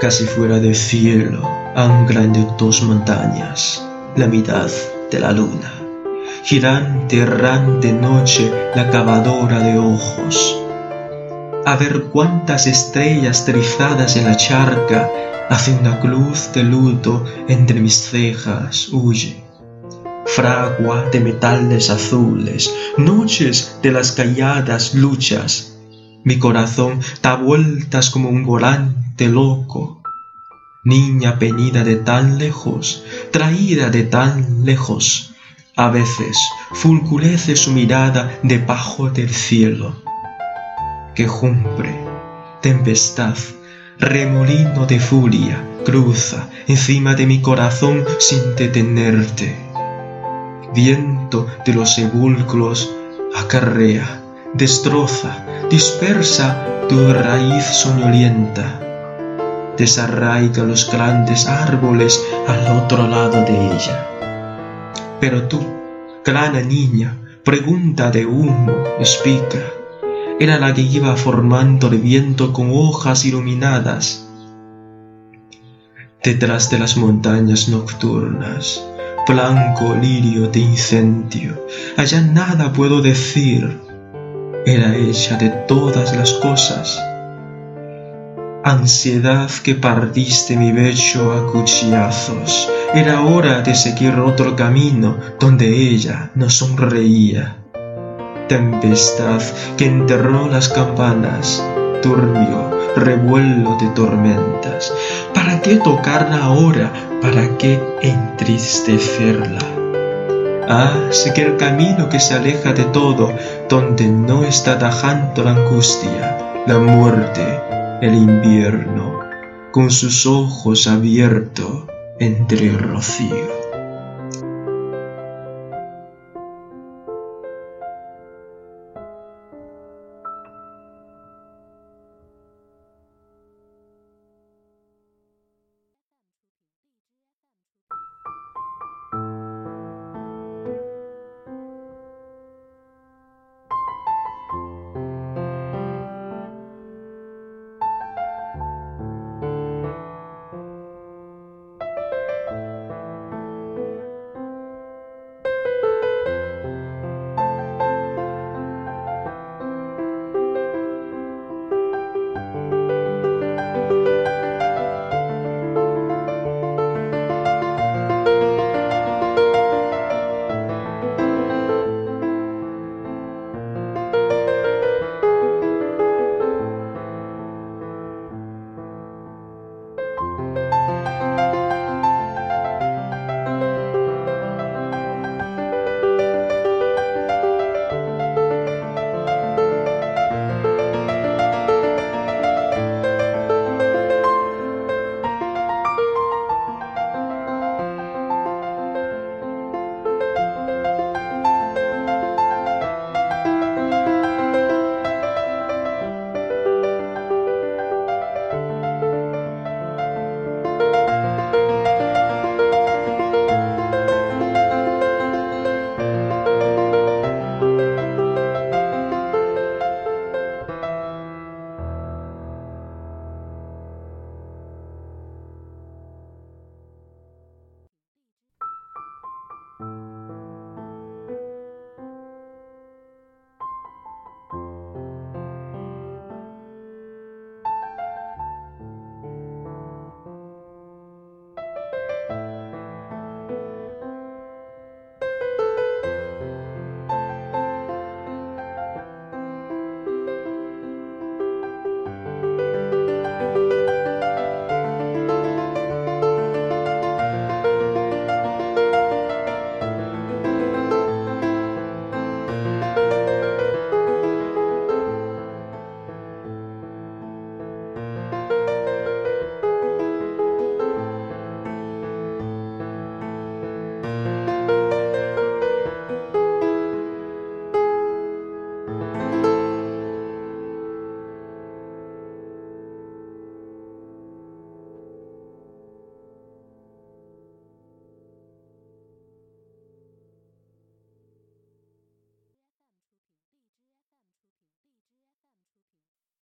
casi fuera del cielo, ancla entre dos montañas, la mitad de la luna. Girante, errante noche, la cavadora de ojos. A ver cuántas estrellas trizadas en la charca, hace una cruz de luto entre mis cejas, huye. Fragua de metales azules, noches de las calladas luchas, mi corazón da vueltas como un volante loco. Niña venida de tan lejos, traída de tan lejos, a veces fulgurece su mirada debajo del cielo. Quejumbre, tempestad, remolino de furia cruza encima de mi corazón sin detenerte. Viento de los sepulcros acarrea, destroza, dispersa tu raíz soñolienta, desarraiga los grandes árboles al otro lado de ella. Pero tú, grana niña, pregunta de humo, explica, era la que iba formando el viento con hojas iluminadas. Detrás de las montañas nocturnas, blanco lirio de incendio, allá nada puedo decir, era hecha de todas las cosas. Ansiedad que partiste mi pecho a cuchillazos, era hora de seguir otro camino donde ella no sonreía. Tempestad que enterró las campanas, turbio revuelo de tormentas. ¿Para qué tocarla ahora? ¿Para qué entristecerla? Ah, sé el camino que se aleja de todo, donde no está tajando la angustia, la muerte, el invierno, con sus ojos abiertos entre el rocío.